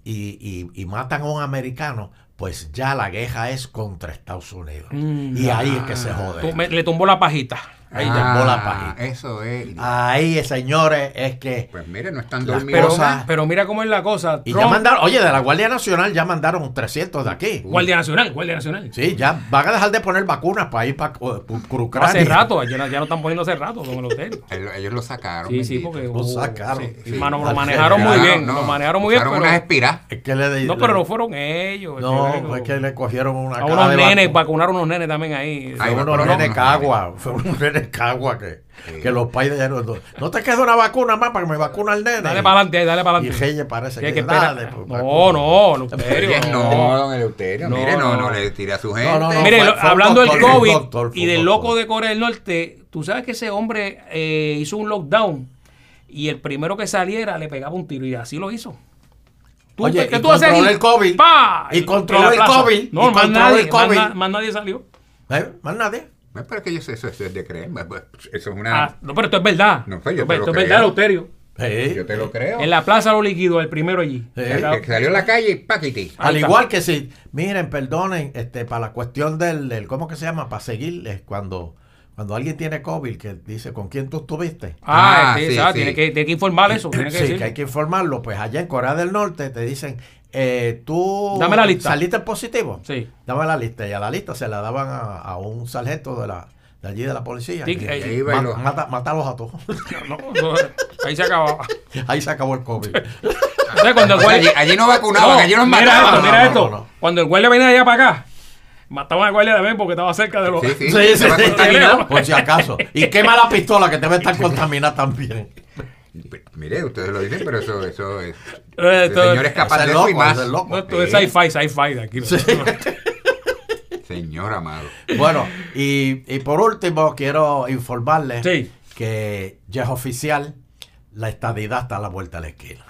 y, y- y matan a un americano, pues ya la guerra es contra Estados Unidos. Mm. y ahí es que se jode. Tú- me- le tumbó la pajita. Ahí Ah, tumbó la. Eso es. Ahí, señores, es que... Pues mire, no están cosas- Pero mira cómo es la cosa. Y Trump- ya mandaron, oye, de la Guardia Nacional ya mandaron 300 de aquí. Guardia Nacional, Guardia Nacional. Sí, ya van a dejar de poner vacunas para ir para Ucrania. Hace rato, ya, ya no están poniendo hace rato, don Eleuterio. Ellos, ellos lo sacaron. Sí, sí, porque Lo sacaron. sí, Sí, mano, lo manejaron muy bien, no, lo manejaron muy bien, unas espiras. Es que le, no, pero no fueron ellos. No, que- fue que le cogieron una a unos nenes, vacu- vacunaron unos nenes también ahí. Ay, Fue unos nenes cagua, fue unos nenes cagua que, Sí. que los padres ya no, no te queda una vacuna más para que me vacuna el nene. Dale para adelante, dale para Y adelante. Reyes parece Que que, dale, pues, No, no, Eleuterio. No, don Eleuterio. No, Mire, no, no. no le tire a su gente. No, no, no. Mire, fue- fue hablando del COVID doctor, y del doctor. loco de Corea del Norte, tú sabes que ese hombre eh, hizo un lockdown y el primero que saliera le pegaba un tiro y así lo hizo. ¿Tú, Oye, ¿qué y tú haces el COVID. ¡Pa! Y controló el. COVID. No, Y más controló nadie, el COVID. Más, na- más nadie salió. ¿Eh? Más nadie. No, pero que yo sé, eso, eso es de creer. Eso es una. Ah, no, pero esto es verdad. No, pues yo esto, te es- lo esto es creo. verdad, Eleuterio. Sí. Yo te lo creo. En la plaza lo liquidó, el primero allí. Sí. Que salió a la calle y paquiti. Al igual que si, miren, perdonen, este, para la cuestión del, del- ¿cómo que se llama? Para seguir, es cuando, cuando alguien tiene COVID, que dice con quién tú estuviste. Ah, Ah, este, sí, ¿sabes? sí. Tiene, que, tiene que informar eso. Tiene que sí, decir. que hay que informarlo. Pues allá en Corea del Norte te dicen, eh, tú Dame la lista. saliste positivo. Sí. Dame la lista. Y a la lista se la daban a, a un sargento de la de allí de la policía. Sí, Y- eh, Y ahí va ma- lo- mata- mátalos a todos. No, no, ahí se acababa. Ahí se acabó el COVID. Entonces, cuando el O sea, allí, allí no vacunaban, No, allí nos mira mataban. esto, mira no, esto. no, no. Cuando el guardia venía de allá para acá, mataban al guardia también porque estaba cerca de los. Sí, sí, Sí, sí, sí. Por si acaso. Y quema la pistola que debe estar contaminada también. Mire, ustedes lo dicen, pero eso, eso es. Eh, El todo- señor es capaz de es eso y loco, más. es loco. No, esto es sci-fi, sci-fi de aquí. Señor amado. Bueno, y, y por último quiero informarles Sí. que ya es oficial, la estadidad está a la vuelta de la esquina.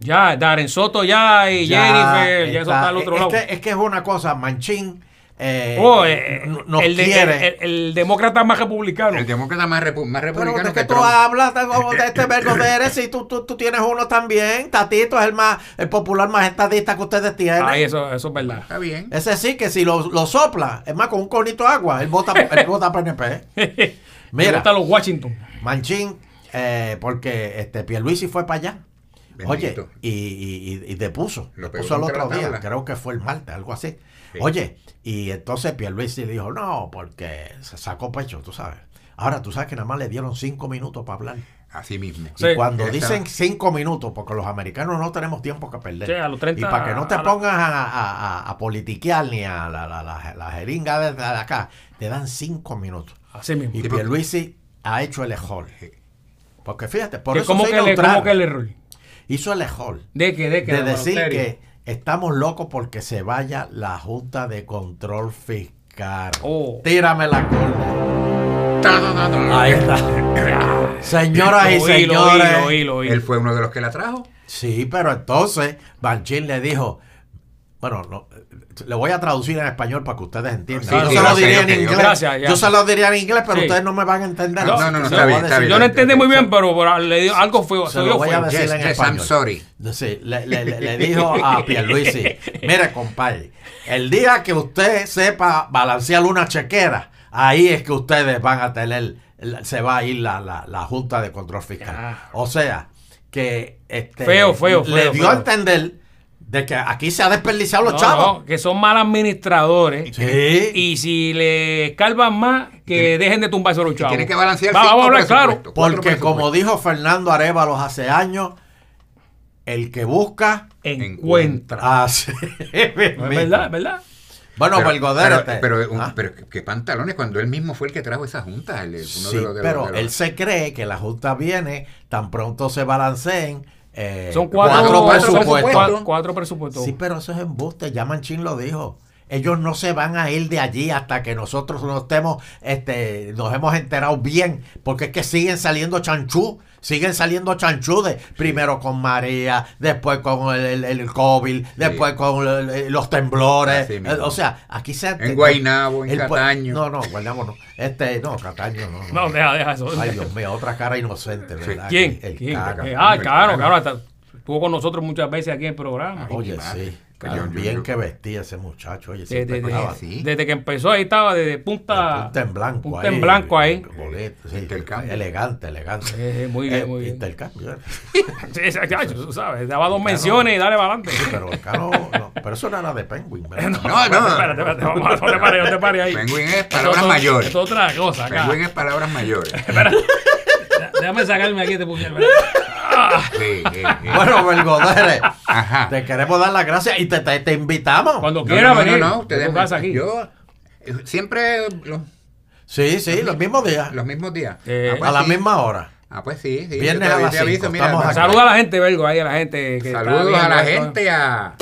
Ya, Darren Soto ya y Jennifer, ya eso está al otro es lado. Que, es que es una cosa, Manchín eh, Oh, eh, nos el, de- quiere. el- el- el demócrata más republicano. El demócrata más, repu- más pero republicano de que que tú Trump. hablas de, este vergo de eres y tú, tú, tú tienes uno también. Tatito es el más el popular más estadista que ustedes tienen. Ay, eso, eso es verdad. Está bien. Ese sí que si lo, lo sopla, es más con un conito de agua, él vota, él vota PNP. Me Mira, gustan los Washington. Manchín, eh, porque este Pierluisi fue para allá. Oye, Bendito. y, y, y- y depuso, Lo depuso contra otro día, creo que fue el martes, algo así. Sí. Oye, y entonces Pierluisi dijo, no, porque se sacó pecho, tú sabes. Ahora, tú sabes que nada más le dieron cinco minutos para hablar. Así mismo. Sí. Y cuando dicen cinco minutos, porque los americanos no tenemos tiempo que perder. Sí, a los 30 y para que no te a la- pongas a, a- a- a politiquear ni a la, la, la- la jeringa de, de acá, te dan cinco minutos. Así mismo. Y Pierluisi ha hecho el ejol. Porque fíjate, por Que eso ¿Cómo soy que, le. ¿Cómo que el error? Hizo el ejol ¿De qué? ¿De qué? de decir que estamos locos porque se vaya la Junta de Control Fiscal. Oh. Tírame la corda. Ahí está. Señoras y señores. Él fue uno de los que la trajo. Sí, pero entonces Banchín le dijo, bueno, no, le voy a traducir en español para que ustedes entiendan. Sí, yo sí, se lo diría en inglés. Gracias, ya. yo se lo diría en inglés, pero Sí. ustedes no me van a entender. No, no, no, está bien, está bien. Yo no entendí muy bien, pero, pero le dio algo fue. Se Se lo dio voy a decir Yes, en yes, I'm español. sorry. Sí, le, le- le- le dijo a Pierluisi, mire compadre, el día que usted sepa balancear una chequera, ahí es que ustedes van a tener, se va a ir la, la- la Junta de Control Fiscal. Ah. O sea, que este, Feo, feo, le feo, dio feo. a entender de que aquí se ha desperdiciado los No, chavos. no, que son mal administradores. Sí. Y si le escalvan más, que dejen de tumbarse los chavos. tiene que balancear Va, Vamos a hablar claro. Porque como dijo Fernando Arevalos hace años, el que busca, Encuentra. así. No, es verdad, es verdad. Bueno, Pero, pues Godínez, pero, pero, un- ¿ah? pero qué pantalones cuando él mismo fue el que trajo esa junta. el- uno Sí, de los, de los- pero de los- él se cree que la Junta viene, tan pronto se balanceen. Eh, Son cuatro, presupuestos. presupuestos. cua- cuatro presupuestos. Sí, pero eso es embuste. Ya Manchín lo dijo. Ellos no se van a ir de allí hasta que nosotros nos estemos, este, nos hemos enterado bien, porque es que siguen saliendo chanchú, siguen saliendo chanchú de, primero con María, después con el, el, el COVID, después con el- los temblores. Eh, o sea, aquí se En Guaynabo, en Cataño. No, no, Guaynabo no, este, no, Cataño no. No, deja, deja eso. Ay, Dios mío, otra cara inocente, ¿verdad? ¿Quién? El ¿Quién? Eh, ah, claro, claro. hasta estuvo con nosotros muchas veces aquí en el programa. Oye, sí. Yo- bien yo- que vestía ese muchacho. Oye, De- siempre de- de- estaba sí. Desde que empezó ahí estaba de punta, punta en blanco. punta en blanco ahí. Sí, Intercambio. elegante, elegante. Eh, muy bien, Eh, muy bien. Intercambio. eh. Sí, ese muchacho, tú sabes, daba dos menciones y dale para adelante. Sí, pero el Cano, no, pero eso no era de Penguin, ¿verdad? No, no. Espérate, espérate, vamos, no te pares, no te pares ahí. Penguin es palabras mayores. Es otra cosa acá. Penguin es palabras mayores. Déjame sacarme aquí este puñal. ¿Verdad? Sí, sí, sí. Bueno, Belgodere, Ajá. te queremos dar las gracias y te, te, te invitamos. Cuando quiera no, no, venir. no, ustedes me- casa aquí. Yo eh, siempre los, Sí, sí, los mismos días. los mismos días. Eh, ah, pues a la misma hora. Ah, pues sí, sí. Viernes te- a las te aviso, cinco, mira, estamos va- aquí. Saluda a la gente, Vergo, ahí a la gente que Saludos a la gente, a,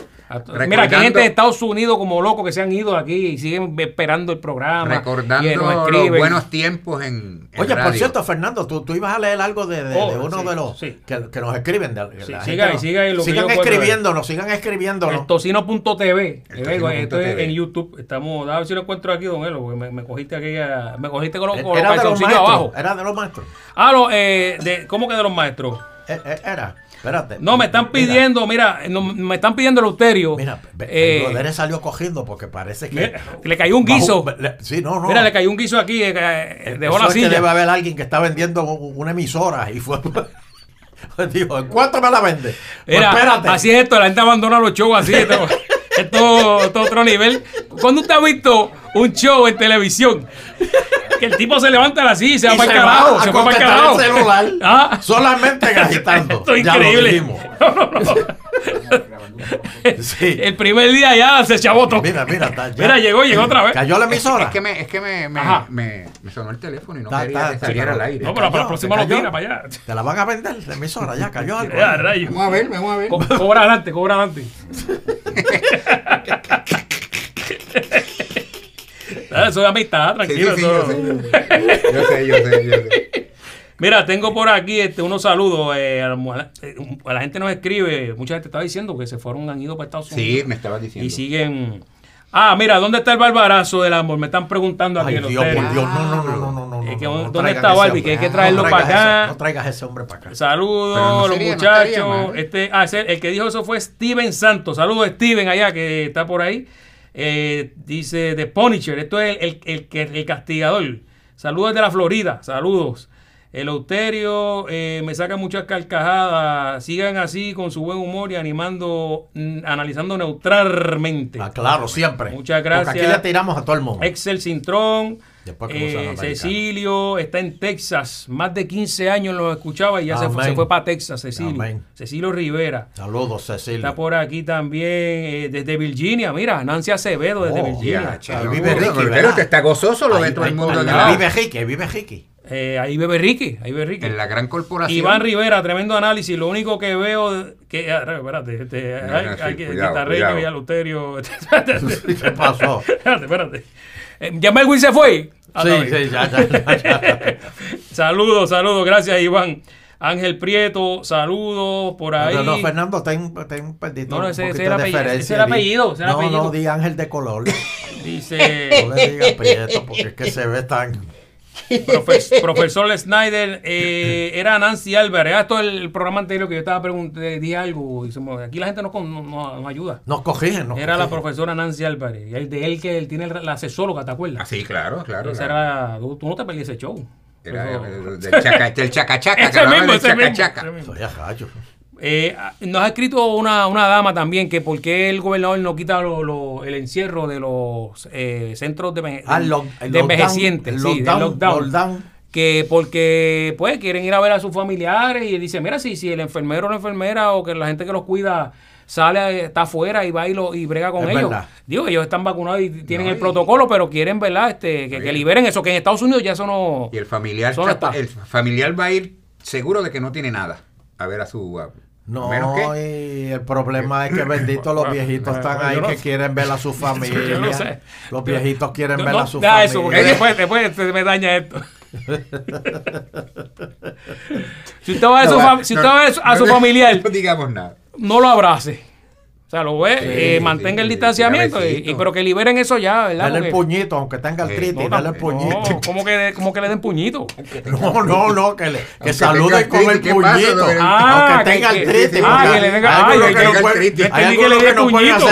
Mira, que hay gente de Estados Unidos como locos que se han ido aquí y siguen esperando el programa. recordando y nos los buenos tiempos en, en Oye, por cierto, Fernando, tú, tú ibas a leer algo de, de- Oh, de uno sí, de los sí. que, que nos escriben. De, que Sí, la siga siga lo que sigan escribiéndonos, sigan escribiéndonos. El tocino.tv. Vergo, Esto es en YouTube. Estamos, a ver si lo encuentro aquí, don Elo, porque me, me cogiste aquí, a- me cogiste con los, con los Era de los calzoncillos abajo. Era de los maestros. Ah, no, eh, de, ¿cómo que de los maestros? Eh, eh, era. Espérate. No, me están pidiendo, mira, no, me están pidiendo el Euterio. Mira, eh, salió cogiendo porque parece que. le cayó un guiso. Bajo- le- sí, no, no. Mira, le cayó un guiso aquí, eh, eh, dejó Eso la es que debe haber alguien que está vendiendo una emisora y fue. Dijo, ¿en cuánto me la vende? Pues Mira, espérate. así es esto, la gente abandona los shows así. Esto, esto, esto es otro nivel. ¿Cuándo usted ha visto un show en televisión? Que el tipo se levanta y se va Y para el se va carajo. Se va para el carajo. el celular. Ah. Solamente agitando. Esto es Ya lo increíble. No, no, no. Sí. El primer día ya se chavó todo. Mira, mira, está, ya. Mira, llegó, llegó otra vez. Cayó la emisora. Es que me, es que me, me, me, me sonó el teléfono y no Ta, quería ta, que saliera al aire. No, pero para la próxima lo tira para allá. Te la van a vender la emisora, ya cayó algo. Ya, rayo. Vamos a ver, vamos a ver. Co- cobra adelante, cobra adelante. Ah, Eso es amistad, Sí, sí, tranquilo. sí, yo sé, yo sé, yo sé, yo sé. Mira, tengo por aquí este, unos saludos. eh, a, la, eh, a la gente nos escribe, mucha gente está diciendo que se fueron, han ido para Estados Unidos. Sí, me estabas diciendo. Y siguen. Ah, mira, ¿dónde está el barbarazo del amor? Me están preguntando aquí Ay, Dios, hotel. por Dios, no, no, no, no, no, no. Es que, no, no ¿dónde está Barbie? Que hay que traerlo para acá. ese- no traigas ese hombre para acá. Saludos, los sería- no estaría muchachos. este, ah, ese- el que dijo eso fue Steven Santos. Saludos, Steven, allá que está por ahí. Eh, dice The Punisher. Esto es el, el, el, que- el castigador. Saludos de la Florida. Saludos. El Euterio eh, me saca muchas carcajadas. Sigan así con su buen humor y animando, mm, analizando neutralmente. Ah, claro, siempre. Muchas Porque gracias. aquí le tiramos a todo el mundo. Excel Cintrón, eh. Cecilio está en Texas, más de 15 años lo escuchaba y ya se fue, Amén. se fue para Texas, Cecilio. Amén. Cecilio Rivera. Saludos, Cecilia. Está por aquí también eh, desde Virginia, mira, Nancy Acevedo desde Oh, Virginia. Ya, Ahí vive Ricky, Pero te está gozoso, lo Ahí- ve todo el ahí- mundo. ahí Vive Ricky, vive Ricky. Eh, ahí bebe Ricky, ahí bebe Ricky. En la gran corporación. Iván Rivera, tremendo análisis. Lo único que veo que ah, espérate, este, No, hay, hay que cuidado, guitarreño cuidado. y aluterio. espérate, ¿Qué pasó? espérate, espérate. Eh, ¿Ya Melwin se fue? Ah, Sí, sí, ya, ya, ya, ya. Saludos, saludos, gracias Iván. Ángel Prieto, saludos por ahí. No, no, Fernando, ten, ten perdito No, no, ese- ese era de apellido, ese era apellido, ese era no, apellido. no, di Ángel de color. Dice No le digas prieto porque es que se ve tan... profe- profesor Snyder, eh, era Nancy Álvarez. Ah, Esto es el programa anterior que yo estaba preguntando, di algo. y se me- aquí la gente no, con- no, no- no ayuda. Nos corrigen, nos Era la profesora Nancy Álvarez. Y el de él que él tiene la asesóloga, ¿te acuerdas? Ah, sí, claro, claro. Esa claro. era, tú, tú no te perdí ese show. Era Eso- el- del chaca- del chacachaca. Ese que hablaba mismo, del ese mismo, chacachaca. ese mismo. Soy a gallo. Eh, nos ha escrito una, una dama también que por qué el gobernador no quita lo- lo- el encierro de los eh, centros de, Ah, el lock- el de lockdown, envejecientes, el sí, lockdown, lockdown. lockdown. Que porque pues quieren ir a ver a sus familiares y dice, mira, si, si el enfermero o la enfermera o que la gente que los cuida sale, está afuera y va y, lo, y brega con Es ellos. verdad. Digo, ellos están vacunados y tienen No, el y- protocolo, pero quieren, ¿verdad? Este, que, que liberen eso, que en Estados Unidos ya eso no... Y el familiar, Solo chapa- está. el familiar va a ir seguro de que no tiene nada a ver a su. a- No, que. y el problema es que bendito los viejitos están ahí que quieren ver a su familia. Yo no sé. Los viejitos quieren No, ver a su familia. eso, porque después, después me daña esto. si usted va a, su, No, fam- si no, usted va a, su no, familiar, No digamos nada. no lo abrace. O sea, lo ve, Sí, eh, mantenga el distanciamiento, y, y- pero que liberen eso ya, ¿verdad? Dale el Porque- puñito, aunque tenga Sí. artritis, no, dale el no, puñito. ¿cómo que, cómo que le den puñito? No, no, no, que, le, que Aunque saluden tenga con el artritis, ¿qué pasa, puñito. don? Ah, aunque tenga artritis. ah, que le venga- hay ay, ay, que no Entendí que le dé puñito.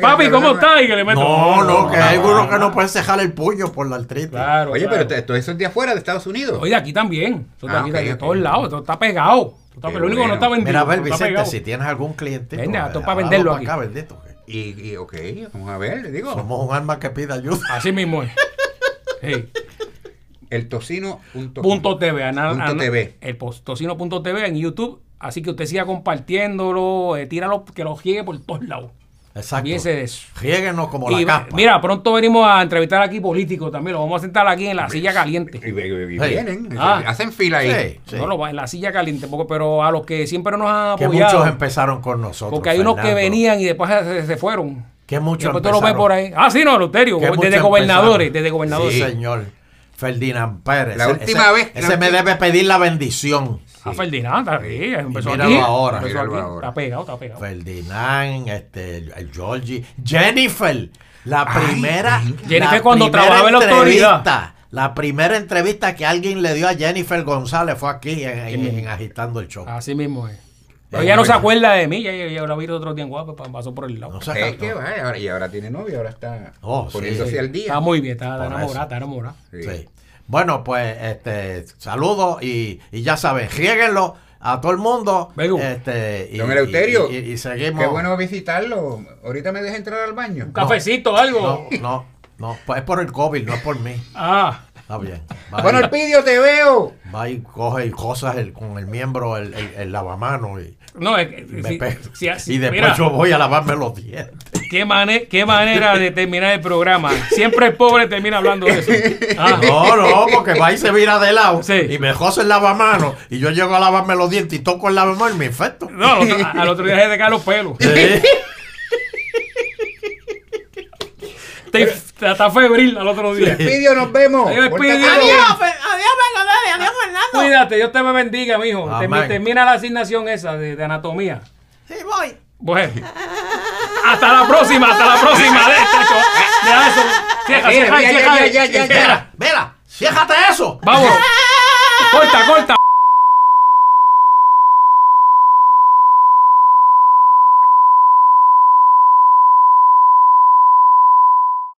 Papi, ¿cómo está? Y que le meto. No, no, que hay no, algunos no, que no pueden cejar el puño por la artritis. Claro, Oye, pero todo eso es de afuera de Estados Unidos. Oye, aquí también. Eso de Ah, aquí, de todos lados. Esto está pegado. Qué lo único que no está vendido. Mira, a ver, Vicente, si tienes algún cliente. Venga, esto es para venderlo aquí. Y, y, ok, vamos a ver, le digo. Somos un alma que pide ayuda. Así mismo es. Sí. El tocino. Punto, Punto TV. ana- Punto ana- TV. El tocino.tv en YouTube. Así que usted siga compartiéndolo. Eh, tíralo, que lo llegue por todos lados. Exacto. Fíjese de eso. Riéguenos como Y, la capa. mira, pronto venimos a entrevistar aquí políticos también. Lo vamos a sentar aquí en la silla caliente. Y, y- y Sí. vienen, Ah. hacen fila ahí. Sí, sí. No, lo va- en la silla caliente, porque- pero a los que siempre nos han que apoyado. muchos empezaron con nosotros. porque hay unos que venían y después se, se fueron. Que muchos Después tú lo ves por ahí. Ah, sí, no, Luterio. Que Desde gobernadores. Desde gobernadores. Sí, señor. Ferdinand Pérez. La Ese- última ese- vez- la Ese me debe pedir la bendición. Ah, Ferdinand, está aquí. Empezó míralo aquí. ahora, empezó míralo aquí. ahora. Está pegado, está pegado. Ferdinand, este, el, Georgie, Jennifer, la Ay, primera. Jennifer la cuando primera trabajaba en la autoridad. entrevista, La primera entrevista que alguien le dio a Jennifer González fue aquí en, en- en Agitando el Show. Así mismo es. Pero ella no se acuerda de mí, ya, ya, ya la vi otro día en guapo, pa- pasó por el lado. No se Es que va, ahora- y ahora tiene novio, ahora está Oh, sí, poniéndose sí. al día. Está muy bien, está enamorada, está enamorada. Sí. Sí. Bueno, pues este saludos y, y ya saben, riéguenlo a todo el mundo. Este, y, Don Eleuterio, y, y- y seguimos. Qué bueno visitarlo. Ahorita me deja entrar al baño. Un cafecito, algo. No, no, no, pues es por el COVID, no es por mí. Ah, Está bien. Va Bueno, y- Elpidio, te veo. va y coge y cosas el- con el miembro, el, el, el lavamano y, no, es que- me si- si así- y después mira, yo voy a lavarme los dientes. ¿Qué, mane- qué manera de terminar el programa. Siempre el pobre termina hablando de eso. Ah, No, no, porque va y se vira de lado Sí. y me jose el lavamano y yo llego a lavarme los dientes y toco el lavamano y me infecto. No, al otro, al otro día se te caen los pelos. Sí. Te- te- Está febril al otro día. Elpidio, nos vemos. Adiós. Adiós, Fer- adiós, Fernando. Cuídate, Dios te me bendiga, mijo. Termina la asignación esa de, de anatomía. Sí, voy. Bueno. Hasta la próxima, hasta la próxima. Deja eso. Ya, Cierra. Mira, mira, ciéjate eso. Vámonos. Corta, corta.